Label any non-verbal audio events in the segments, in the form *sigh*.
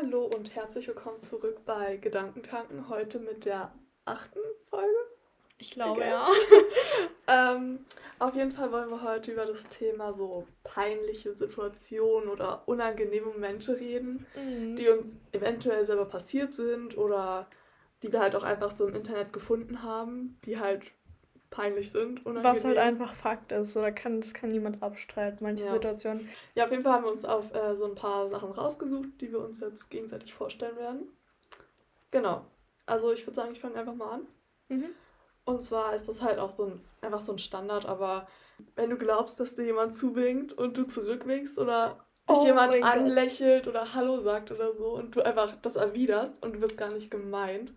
Hallo und herzlich willkommen zurück bei Gedankentanken. Heute mit der achten Folge. Ich glaube ja. *laughs* ähm, auf jeden Fall wollen wir heute über das Thema so peinliche Situationen oder unangenehme Momente reden, mhm. die uns eventuell selber passiert sind oder die wir halt auch einfach so im Internet gefunden haben, die halt peinlich sind. Unangenehm. Was halt einfach Fakt ist, oder kann, das kann niemand abstreiten, manche ja. Situationen. Ja, auf jeden Fall haben wir uns auf äh, so ein paar Sachen rausgesucht, die wir uns jetzt gegenseitig vorstellen werden. Genau. Also ich würde sagen, ich fange einfach mal an. Mhm. Und zwar ist das halt auch so ein, einfach so ein Standard, aber wenn du glaubst, dass dir jemand zuwinkt und du zurückwinkst oder dich oh jemand anlächelt Gott. oder Hallo sagt oder so und du einfach das erwiderst und du wirst gar nicht gemeint.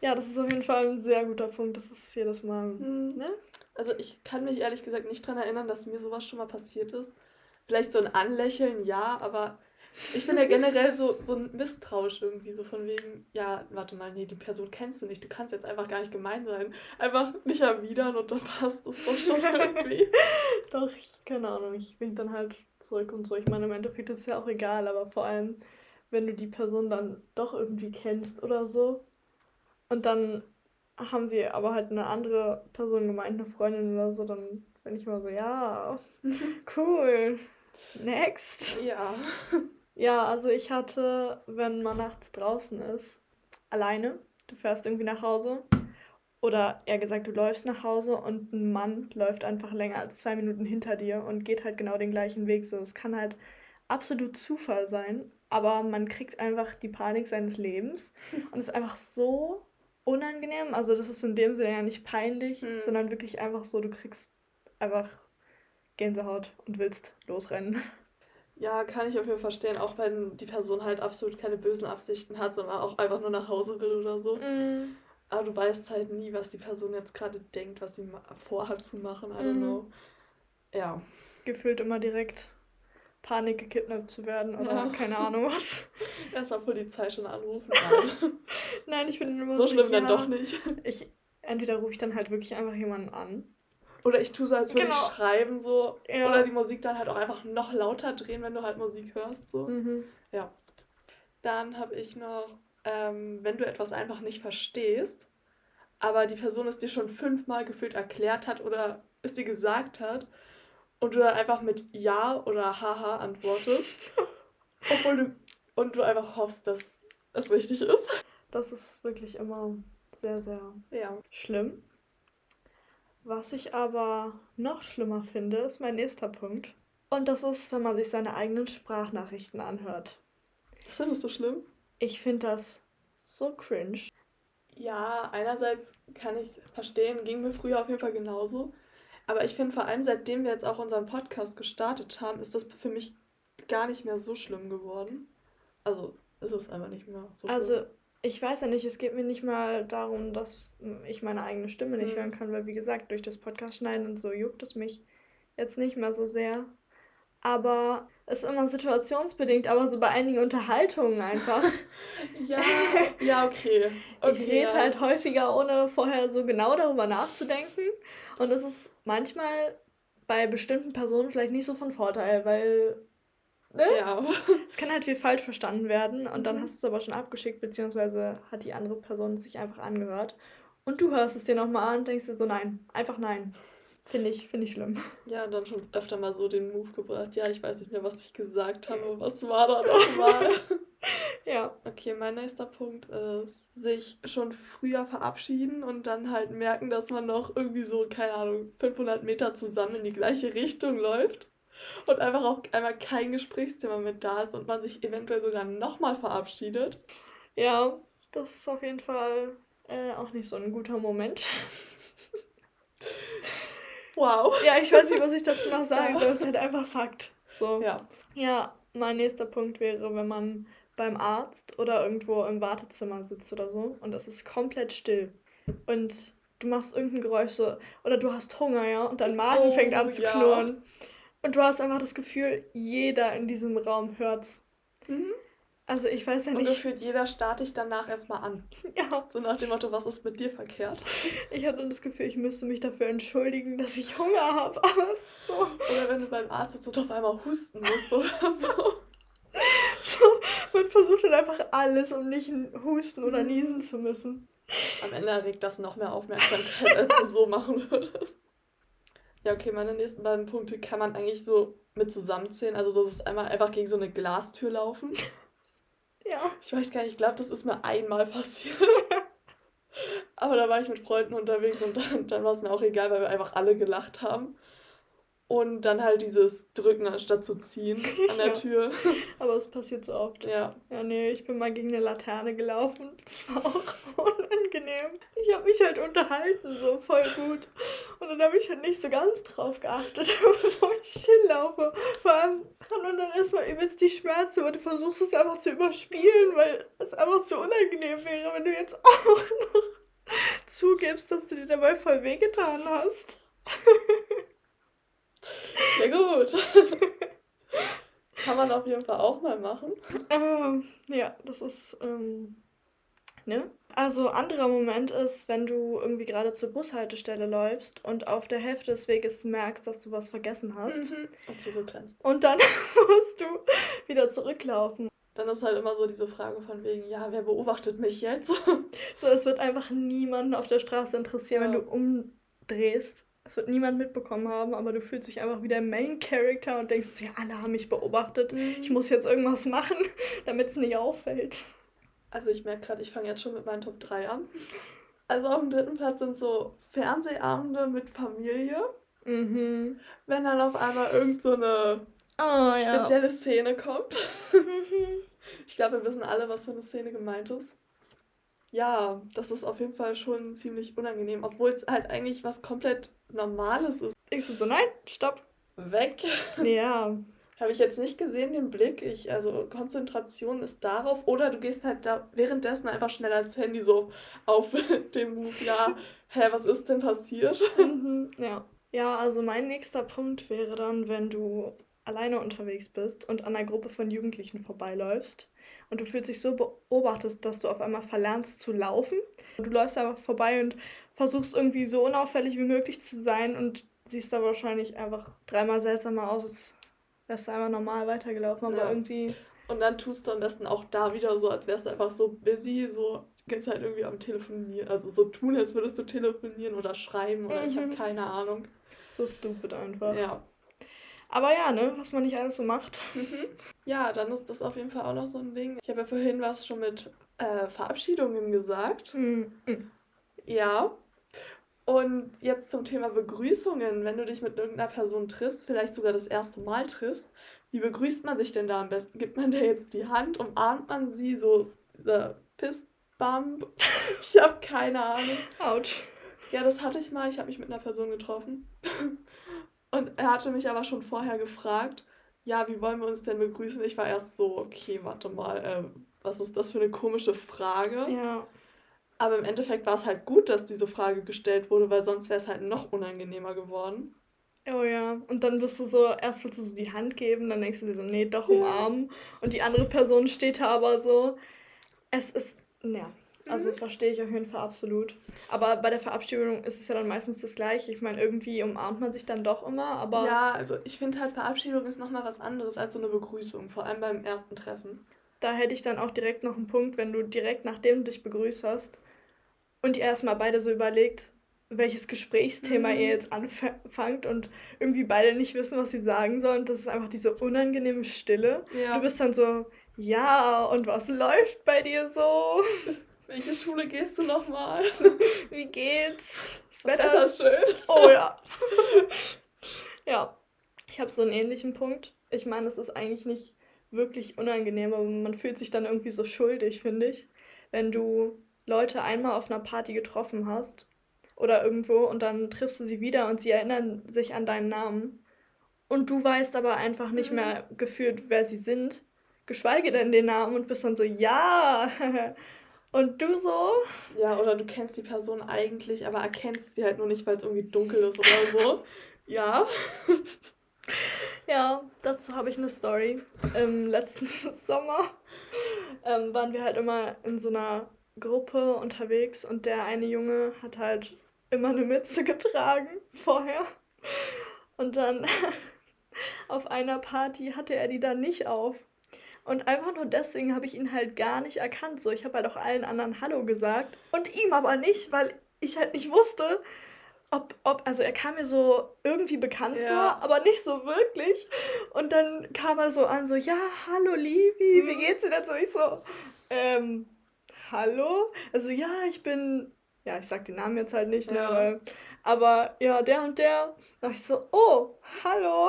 Ja, das ist auf jeden Fall ein sehr guter Punkt. Das ist jedes Mal, mhm. ne? Also ich kann mich ehrlich gesagt nicht daran erinnern, dass mir sowas schon mal passiert ist. Vielleicht so ein Anlächeln, ja, aber ich bin ja *laughs* generell so, so misstrauisch irgendwie, so von wegen, ja, warte mal, nee, die Person kennst du nicht, du kannst jetzt einfach gar nicht gemein sein. Einfach nicht erwidern und dann passt das doch schon *laughs* irgendwie. doch, ich, keine Ahnung, ich wink dann halt zurück und so. Ich meine, im Endeffekt ist es ja auch egal, aber vor allem, wenn du die Person dann doch irgendwie kennst oder so und dann haben sie aber halt eine andere Person gemeint, eine Freundin oder so, dann bin ich immer so, ja, *laughs* cool. Next. Ja. Ja, also ich hatte, wenn man nachts draußen ist, alleine, du fährst irgendwie nach Hause oder eher gesagt, du läufst nach Hause und ein Mann läuft einfach länger als zwei Minuten hinter dir und geht halt genau den gleichen Weg. So, es kann halt absolut Zufall sein, aber man kriegt einfach die Panik seines Lebens *laughs* und es ist einfach so unangenehm. Also das ist in dem Sinne ja nicht peinlich, mhm. sondern wirklich einfach so, du kriegst einfach Gänsehaut und willst losrennen. Ja, kann ich auf jeden Fall verstehen, auch wenn die Person halt absolut keine bösen Absichten hat, sondern auch einfach nur nach Hause will oder so. Mm. Aber du weißt halt nie, was die Person jetzt gerade denkt, was sie vorhat zu machen. I don't mm. know. Ja. Gefühlt immer direkt Panik gekidnappt zu werden oder ja. keine Ahnung was. *laughs* Erstmal Polizei schon anrufen. *laughs* Nein, ich finde immer so. So schlimm dann doch nicht. Ich, entweder rufe ich dann halt wirklich einfach jemanden an oder ich tue so, als würde genau. ich schreiben so. Ja. Oder die Musik dann halt auch einfach noch lauter drehen, wenn du halt Musik hörst. So. Mhm. Ja. Dann habe ich noch, ähm, wenn du etwas einfach nicht verstehst, aber die Person es dir schon fünfmal gefühlt erklärt hat oder es dir gesagt hat und du dann einfach mit Ja oder Haha antwortest, *laughs* obwohl du und du einfach hoffst, dass es richtig ist. Das ist wirklich immer sehr, sehr ja. schlimm. Was ich aber noch schlimmer finde, ist mein nächster Punkt. Und das ist, wenn man sich seine eigenen Sprachnachrichten anhört. Das findest du schlimm? Ich finde das so cringe. Ja, einerseits kann ich es verstehen, ging mir früher auf jeden Fall genauso. Aber ich finde vor allem, seitdem wir jetzt auch unseren Podcast gestartet haben, ist das für mich gar nicht mehr so schlimm geworden. Also ist es einfach nicht mehr so schlimm. Also ich weiß ja nicht, es geht mir nicht mal darum, dass ich meine eigene Stimme nicht mhm. hören kann, weil wie gesagt, durch das Podcast schneiden und so juckt es mich jetzt nicht mehr so sehr. Aber ist immer situationsbedingt, aber so bei einigen Unterhaltungen einfach. *laughs* ja, *laughs* ja, okay. okay ich rede ja. halt häufiger, ohne vorher so genau darüber nachzudenken. Und es ist manchmal bei bestimmten Personen vielleicht nicht so von Vorteil, weil Ne? Ja. *laughs* Es kann halt viel falsch verstanden werden und dann mhm. hast du es aber schon abgeschickt, beziehungsweise hat die andere Person sich einfach angehört. Und du hörst es dir nochmal an und denkst dir so, nein, einfach nein. Finde ich, finde ich schlimm. Ja, dann schon öfter mal so den Move gebracht. Ja, ich weiß nicht mehr, was ich gesagt habe. *laughs* Was war da nochmal? ja. Okay, mein nächster Punkt ist, sich schon früher verabschieden und dann halt merken, dass man noch irgendwie so, keine Ahnung, 500 Meter zusammen in die gleiche Richtung läuft und einfach auch einmal kein Gesprächsthema mit da ist und man sich eventuell sogar nochmal verabschiedet. Ja, das ist auf jeden Fall äh, auch nicht so ein guter Moment. *laughs* Wow. *laughs* Ja, ich weiß nicht, was ich dazu noch sagen soll. Das ist halt einfach Fakt. So. Ja. Ja, mein nächster Punkt wäre, wenn man beim Arzt oder irgendwo im Wartezimmer sitzt oder so und es ist komplett still und du machst irgendein Geräusch so, oder du hast Hunger, ja, und dein Magen oh, fängt an zu ja. knurren. Und du hast einfach das Gefühl, jeder in diesem Raum hört's. Mhm. Also ich weiß ja nicht. Und gefühlt jeder starte ich danach erstmal an. *laughs* Ja. So nach dem Motto, was ist mit dir verkehrt? Ich dann das Gefühl, ich müsste mich dafür entschuldigen, dass ich Hunger habe. *laughs* Aber es ist so. Oder wenn du beim Arzt sitzt und auf einmal husten musst oder so. *laughs* so, Man versucht dann einfach alles, um nicht husten oder niesen zu müssen. Am Ende erregt das noch mehr Aufmerksamkeit, als du so machen würdest. Ja, okay, meine nächsten beiden Punkte kann man eigentlich so mit zusammenzählen. Also, das ist einmal einfach gegen so eine Glastür laufen. Ja. Ich weiß gar nicht, ich glaube, das ist mir einmal passiert. *laughs* Aber da war ich mit Freunden unterwegs und dann, dann war es mir auch egal, weil wir einfach alle gelacht haben. Und dann halt dieses Drücken anstatt zu ziehen an der *laughs* ja. Tür. *laughs* Aber es passiert so oft. Ja. Ja, nee, ich bin mal gegen eine Laterne gelaufen. Das war auch *laughs* unangenehm. Ich habe mich halt unterhalten, so voll gut. Und dann habe ich halt nicht so ganz drauf geachtet, bevor ich hinlaufe. Vor allem hat man dann erstmal übelst die Schmerzen, aber du versuchst es einfach zu überspielen, weil es einfach zu unangenehm wäre, wenn du jetzt auch noch zugibst, dass du dir dabei voll wehgetan hast. Ja, gut. *laughs* Kann man auf jeden Fall auch mal machen. Ähm, ja, das ist, ähm, ne? Also, anderer Moment ist, wenn du irgendwie gerade zur Bushaltestelle läufst und auf der Hälfte des Weges merkst, dass du was vergessen hast. Mhm. Und zurückrennst. Und dann *laughs* musst du wieder zurücklaufen. Dann ist halt immer so diese Frage von wegen, ja, wer beobachtet mich jetzt? so, es wird einfach niemanden auf der Straße interessieren, ja. wenn du umdrehst es wird niemand mitbekommen haben, aber du fühlst dich einfach wie der Main Character und denkst, ja, alle haben mich beobachtet. Mhm. Ich muss jetzt irgendwas machen, *laughs* damit es nicht auffällt. Also ich merke gerade, ich fange jetzt schon mit meinen Top 3 an. Also auf dem dritten Platz sind so Fernsehabende mit Familie. Mhm. Wenn dann auf einmal irgend so eine oh, spezielle ja. Szene kommt. *laughs* ich glaube, wir wissen alle, was für eine Szene gemeint ist. Ja, das ist auf jeden Fall schon ziemlich unangenehm, obwohl es halt eigentlich was komplett Normales ist. Ich so, nein, stopp. Weg. Ja. *laughs* Habe ich jetzt nicht gesehen, den Blick. Ich, also Konzentration ist darauf. Oder du gehst halt da währenddessen einfach schnell als Handy so auf *laughs* dem Move. Ja, hä, was ist denn passiert? Mhm, ja. Ja, also mein nächster Punkt wäre dann, wenn du alleine unterwegs bist und an einer Gruppe von Jugendlichen vorbeiläufst und du fühlst dich so beobachtet, dass du auf einmal verlernst zu laufen. Du läufst einfach vorbei und versuchst irgendwie so unauffällig wie möglich zu sein und siehst da wahrscheinlich einfach dreimal seltsamer aus, als wärst du einmal normal weitergelaufen, aber ja. irgendwie. Und dann tust du am besten auch da wieder so, als wärst du einfach so busy, so die ganze Zeit irgendwie am Telefonieren. Also so tun, als würdest du telefonieren oder schreiben oder mhm. ich habe keine Ahnung. So stupid einfach. Ja. Aber ja, ne, was man nicht alles so macht. Mhm. Ja, dann ist das auf jeden Fall auch noch so ein Ding. Ich habe ja vorhin was schon mit äh, Verabschiedungen gesagt. Mhm. Ja. Und jetzt zum Thema Begrüßungen. Wenn du dich mit irgendeiner Person triffst, vielleicht sogar das erste Mal triffst, wie begrüßt man sich denn da am besten? Gibt man der jetzt die Hand? Umarmt man sie so dieser Fistbump? *laughs* Ich habe keine Ahnung. Autsch. Ja, das hatte ich mal. Ich habe mich mit einer Person getroffen. *laughs* Und er hatte mich aber schon vorher gefragt, ja, wie wollen wir uns denn begrüßen? Ich war erst so, okay, warte mal, äh, was ist das für eine komische Frage? Ja. Aber im Endeffekt war es halt gut, dass diese Frage gestellt wurde, weil sonst wäre es halt noch unangenehmer geworden. Oh ja, und dann bist du so, erst willst du so die Hand geben, dann denkst du dir so, nee, doch umarmen. Und die andere Person steht da aber so. Es ist, ja, also mhm. verstehe ich auf jeden Fall absolut. Aber bei der Verabschiedung ist es ja dann meistens das Gleiche. Ich meine, irgendwie umarmt man sich dann doch immer, aber. Ja, also ich finde halt, Verabschiedung ist nochmal was anderes als so eine Begrüßung, vor allem beim ersten Treffen. Da hätte ich dann auch direkt noch einen Punkt, wenn du direkt nachdem du dich begrüßt hast und ihr erstmal beide so überlegt, welches Gesprächsthema mhm. ihr jetzt anfangt und irgendwie beide nicht wissen, was sie sagen sollen. Das ist einfach diese unangenehme Stille. Ja. Du bist dann so, ja, und was läuft bei dir so? *laughs* Welche Schule gehst du nochmal? *laughs* Wie geht's? Das, das Wetter ist schön. Oh ja. *laughs* ja. Ich habe so einen ähnlichen Punkt. Ich meine, es ist eigentlich nicht wirklich unangenehm, aber man fühlt sich dann irgendwie so schuldig, finde ich, wenn du Leute einmal auf einer Party getroffen hast oder irgendwo und dann triffst du sie wieder und sie erinnern sich an deinen Namen und du weißt aber einfach nicht mhm. mehr gefühlt, wer sie sind, geschweige denn den Namen und bist dann so, ja, *laughs* Und du so? Ja, oder du kennst die Person eigentlich, aber erkennst sie halt nur nicht, weil es irgendwie dunkel ist oder so. *laughs* ja. Ja, dazu habe ich eine Story. Im letzten *laughs* Sommer ähm, waren wir halt immer in so einer Gruppe unterwegs und der eine Junge hat halt immer eine Mütze *laughs* getragen vorher. Und dann *laughs* auf einer Party hatte er die dann nicht auf. Und einfach nur deswegen habe ich ihn halt gar nicht erkannt. So, ich habe halt auch allen anderen Hallo gesagt und ihm aber nicht, weil ich halt nicht wusste, ob, ob, also er kam mir so irgendwie bekannt ja. vor, aber nicht so wirklich. Und dann kam er so an, so, ja, hallo Livi, wie mhm. geht's dir denn so? Ich so, ähm, hallo? Also ja, ich bin, ja, ich sag den Namen jetzt halt nicht, ne, ja. weil, aber ja, der und der. Da ich so, oh, hallo.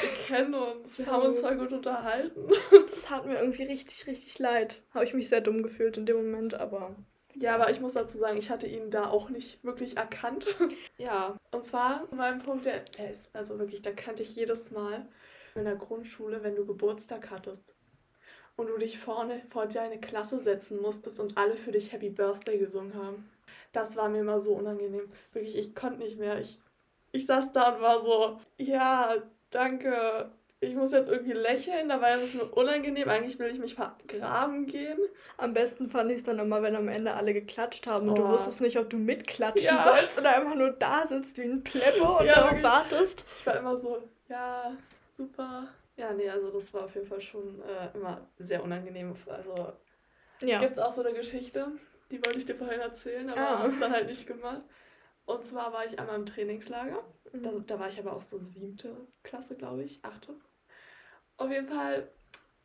Wir kennen uns, wir so. haben uns voll gut unterhalten. Das hat mir irgendwie richtig, richtig leid. Habe ich mich sehr dumm gefühlt in dem Moment, aber ja, aber ich muss dazu sagen, ich hatte ihn da auch nicht wirklich erkannt. *laughs* ja, und zwar mein Punkt, der, der ist, also wirklich, da kannte ich jedes Mal in der Grundschule, wenn du Geburtstag hattest und du dich vorne vor deine Klasse setzen musstest und alle für dich Happy Birthday gesungen haben. Das war mir immer so unangenehm. Wirklich, ich konnte nicht mehr. Ich, ich saß da und war so, ja, danke, ich muss jetzt irgendwie lächeln, dabei ist es mir unangenehm. Eigentlich will ich mich vergraben gehen. Am besten fand ich es dann immer, wenn am Ende alle geklatscht haben und oh. du wusstest nicht, ob du mitklatschen ja. sollst oder einfach nur da sitzt wie ein Pleppo und ja, darauf wartest. Ich war immer so, ja, super. Ja, nee, also das war auf jeden Fall schon äh, immer sehr unangenehm. Also ja. gibt es auch so eine Geschichte, die wollte ich dir vorhin erzählen, aber ah. habe es dann halt nicht gemacht. Und zwar war ich einmal im Trainingslager. Mhm. Da, da war ich aber auch so siebte Klasse, glaube ich, achte. Auf jeden Fall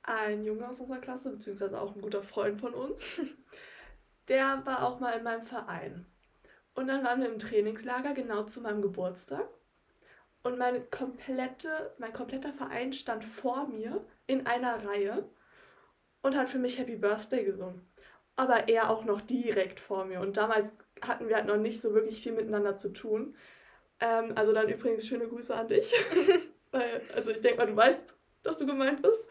ein Junge aus unserer Klasse, beziehungsweise auch ein guter Freund von uns, *laughs* der war auch mal in meinem Verein. Und dann waren wir im Trainingslager genau zu meinem Geburtstag. Und meine komplette, mein kompletter Verein stand vor mir in einer Reihe und hat für mich Happy Birthday gesungen. Aber er auch noch direkt vor mir. Und damals hatten wir halt noch nicht so wirklich viel miteinander zu tun. Ähm, also dann übrigens schöne Grüße an dich. *laughs* Weil, also ich denke mal, du weißt, dass du gemeint bist.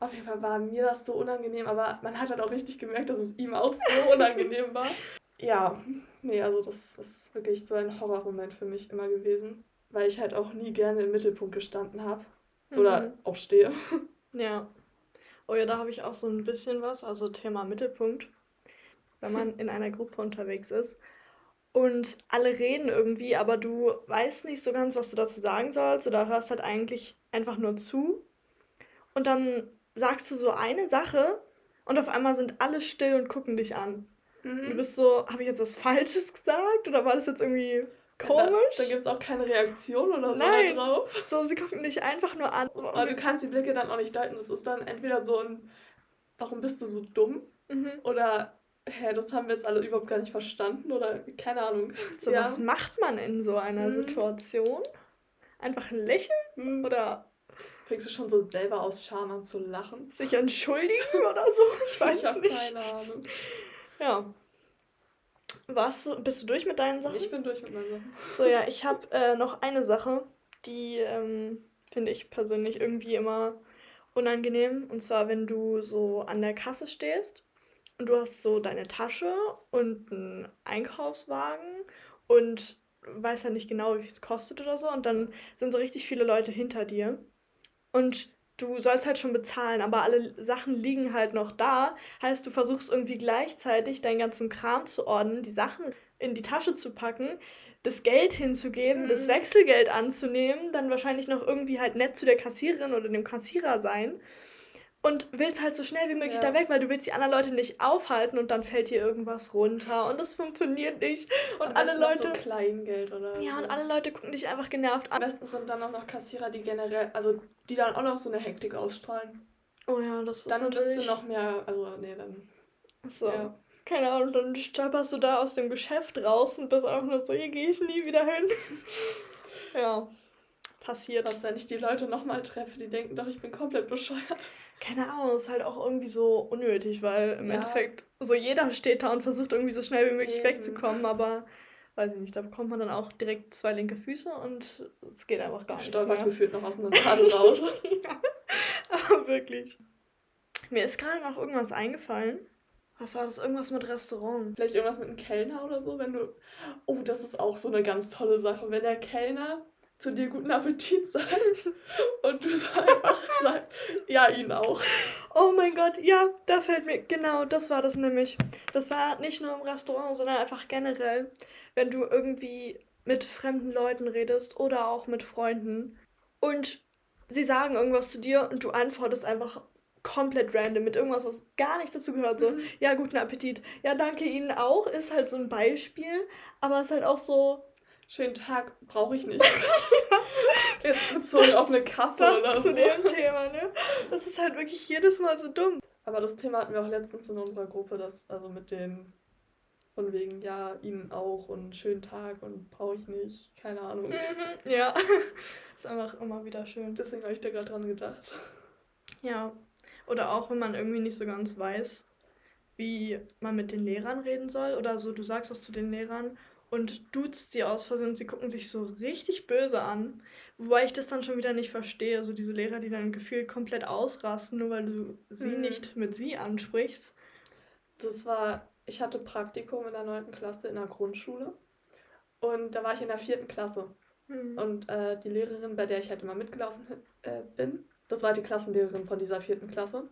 Auf jeden Fall war mir das so unangenehm, aber man hat halt auch richtig gemerkt, dass es ihm auch so *laughs* unangenehm war. Ja, nee, also das ist wirklich so ein Horrormoment für mich immer gewesen, weil ich halt auch nie gerne im Mittelpunkt gestanden habe. Oder mhm. auch stehe. *laughs* Ja. Oh ja, da habe ich auch so ein bisschen was, also Thema Mittelpunkt. Wenn man in einer Gruppe unterwegs ist und alle reden irgendwie, aber du weißt nicht so ganz, was du dazu sagen sollst oder hörst halt eigentlich einfach nur zu. Und dann sagst du so eine Sache und auf einmal sind alle still und gucken dich an. Mhm. Du bist so, habe ich jetzt was Falsches *laughs* gesagt oder war das jetzt irgendwie komisch? Da, da gibt es auch keine Reaktion oder so Nein. drauf. So, sie gucken dich einfach nur an. Aber du kannst die Blicke dann auch nicht deuten. Das ist dann entweder so ein, warum bist du so dumm? Mhm. Oder hä, das haben wir jetzt alle überhaupt gar nicht verstanden oder keine Ahnung. So, ja. was macht man in so einer mhm. Situation? Einfach lächeln mhm. oder Fängst du schon so selber aus Scham an zu lachen? Sich entschuldigen oder so? Ich *laughs* weiß ich nicht. keine Ahnung. Ja. Warst du, bist du durch mit deinen Sachen? Ich bin durch mit meinen Sachen. So, ja, ich habe äh, noch eine Sache, die ähm, finde ich persönlich irgendwie immer unangenehm. Und zwar, wenn du so an der Kasse stehst und du hast so deine Tasche und einen Einkaufswagen und weißt ja nicht genau, wie viel es kostet oder so. Und dann sind so richtig viele Leute hinter dir. Und du sollst halt schon bezahlen, aber alle Sachen liegen halt noch da. Heißt, du versuchst irgendwie gleichzeitig deinen ganzen Kram zu ordnen, die Sachen in die Tasche zu packen, das Geld hinzugeben, mhm. das Wechselgeld anzunehmen, dann wahrscheinlich noch irgendwie halt nett zu der Kassiererin oder dem Kassierer sein und willst halt so schnell wie möglich ja. da weg, weil du willst die anderen Leute nicht aufhalten und dann fällt dir irgendwas runter und das funktioniert nicht und Am alle Leute so Kleingeld oder ja so. und alle Leute gucken dich einfach genervt an. Am besten sind dann auch noch Kassierer, die generell, also die dann auch noch so eine Hektik ausstrahlen. Oh ja, das ist dann natürlich... bist du noch mehr, also nee, dann so. Ja. Keine Ahnung, dann stolperst du da aus dem Geschäft raus und bist auch nur so, hier gehe ich nie wieder hin. *laughs* ja, passiert. Was, wenn ich die Leute nochmal treffe, die denken doch, ich bin komplett bescheuert keine Ahnung, ist halt auch irgendwie so unnötig, weil im ja. Endeffekt so jeder steht da und versucht irgendwie so schnell wie möglich Eben. wegzukommen, aber weiß ich nicht, da bekommt man dann auch direkt zwei linke Füße und es geht einfach gar nicht. Stolpert gefühlt noch aus einer *laughs* Nase raus. ja, aber wirklich. Mir ist gerade noch irgendwas eingefallen. Was war das? Irgendwas mit Restaurant? Vielleicht irgendwas mit einem Kellner oder so, wenn du. Oh, das ist auch so eine ganz tolle Sache. Wenn der Kellner zu dir guten Appetit sagt und du so einfach sagst, ja, ihn auch. Oh mein Gott, ja, da fällt mir, genau, das war das nämlich. Das war nicht nur im Restaurant, sondern einfach generell, wenn du irgendwie mit fremden Leuten redest oder auch mit Freunden und sie sagen irgendwas zu dir und du antwortest einfach komplett random mit irgendwas, was gar nicht dazu gehört. So, mhm. ja, guten Appetit. Ja, danke Ihnen auch, ist halt so ein Beispiel. Aber es ist halt auch so. Schönen Tag brauche ich nicht. *laughs* Jetzt bezogen auf eine Kasse das oder so. zu dem Thema, ne? Das ist halt wirklich jedes Mal so dumm. Aber das Thema hatten wir auch letztens in unserer Gruppe, das, also mit den von wegen, ja, Ihnen auch und schönen Tag und brauche ich nicht, keine Ahnung. Mhm, ja, *laughs* ist einfach immer wieder schön. Deswegen habe ich da gerade dran gedacht. Ja, oder auch wenn man irgendwie nicht so ganz weiß, wie man mit den Lehrern reden soll oder so, du sagst was zu den Lehrern und duzt sie aus Versehen und sie gucken sich so richtig böse an. Wobei ich das dann schon wieder nicht verstehe. So diese Lehrer, die dann gefühlt komplett ausrasten, nur weil du sie mhm. nicht mit sie ansprichst. Das war, ich hatte Praktikum in der 9. Klasse in der Grundschule. Und da war ich in der vierten Klasse. Mhm. Und äh, die Lehrerin, bei der ich halt immer mitgelaufen äh, bin, das war die Klassenlehrerin von dieser vierten Klasse.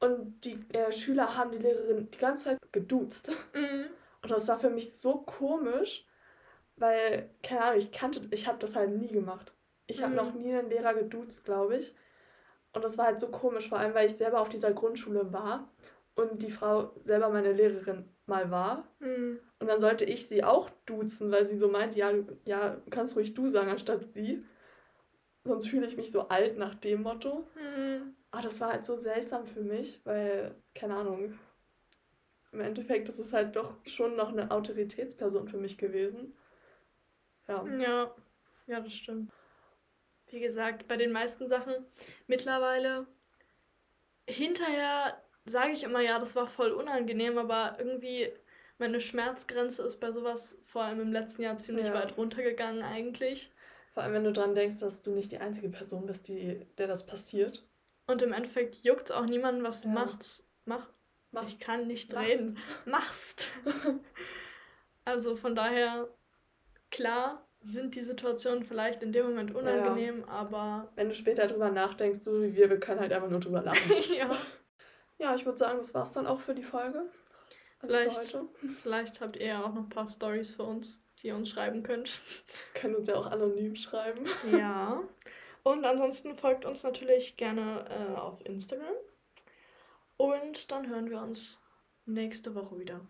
Und die äh, Schüler haben die Lehrerin die ganze Zeit geduzt. Mhm. Und das war für mich so komisch, weil, keine Ahnung, ich kannte, ich habe das halt nie gemacht. Ich habe mhm. noch nie einen Lehrer geduzt, glaube ich. Und das war halt so komisch, vor allem, weil ich selber auf dieser Grundschule war und die Frau selber meine Lehrerin mal war. Mhm. Und dann sollte ich sie auch duzen, weil sie so meint, ja, ja, kannst ruhig du sagen anstatt sie. Sonst fühle ich mich so alt nach dem Motto. Mhm. Aber das war halt so seltsam für mich, weil, keine Ahnung, im Endeffekt ist es halt doch schon noch eine Autoritätsperson für mich gewesen. Ja. Ja, ja das stimmt. Wie gesagt, bei den meisten Sachen mittlerweile hinterher sage ich immer, ja, das war voll unangenehm, aber irgendwie meine Schmerzgrenze ist bei sowas vor allem im letzten Jahr ziemlich ja. weit runtergegangen eigentlich. Vor allem, wenn du dran denkst, dass du nicht die einzige Person bist, die, der das passiert. Und im Endeffekt juckt es auch niemanden, was du ja. machst. Mach, machst. Ich kann nicht machst. reden. Machst. *laughs* also von daher, klar sind die Situationen vielleicht in dem Moment unangenehm, ja. aber. Wenn du später drüber nachdenkst, so wie wir, wir können halt einfach nur drüber lachen. *laughs* ja. Ja, ich würde sagen, das war's dann auch für die Folge. Vielleicht, *laughs* vielleicht habt ihr ja auch noch ein paar Stories für uns die ihr uns schreiben könnt. Können uns ja auch anonym schreiben. Ja. Und ansonsten folgt uns natürlich gerne äh, auf Instagram. Und dann hören wir uns nächste Woche wieder.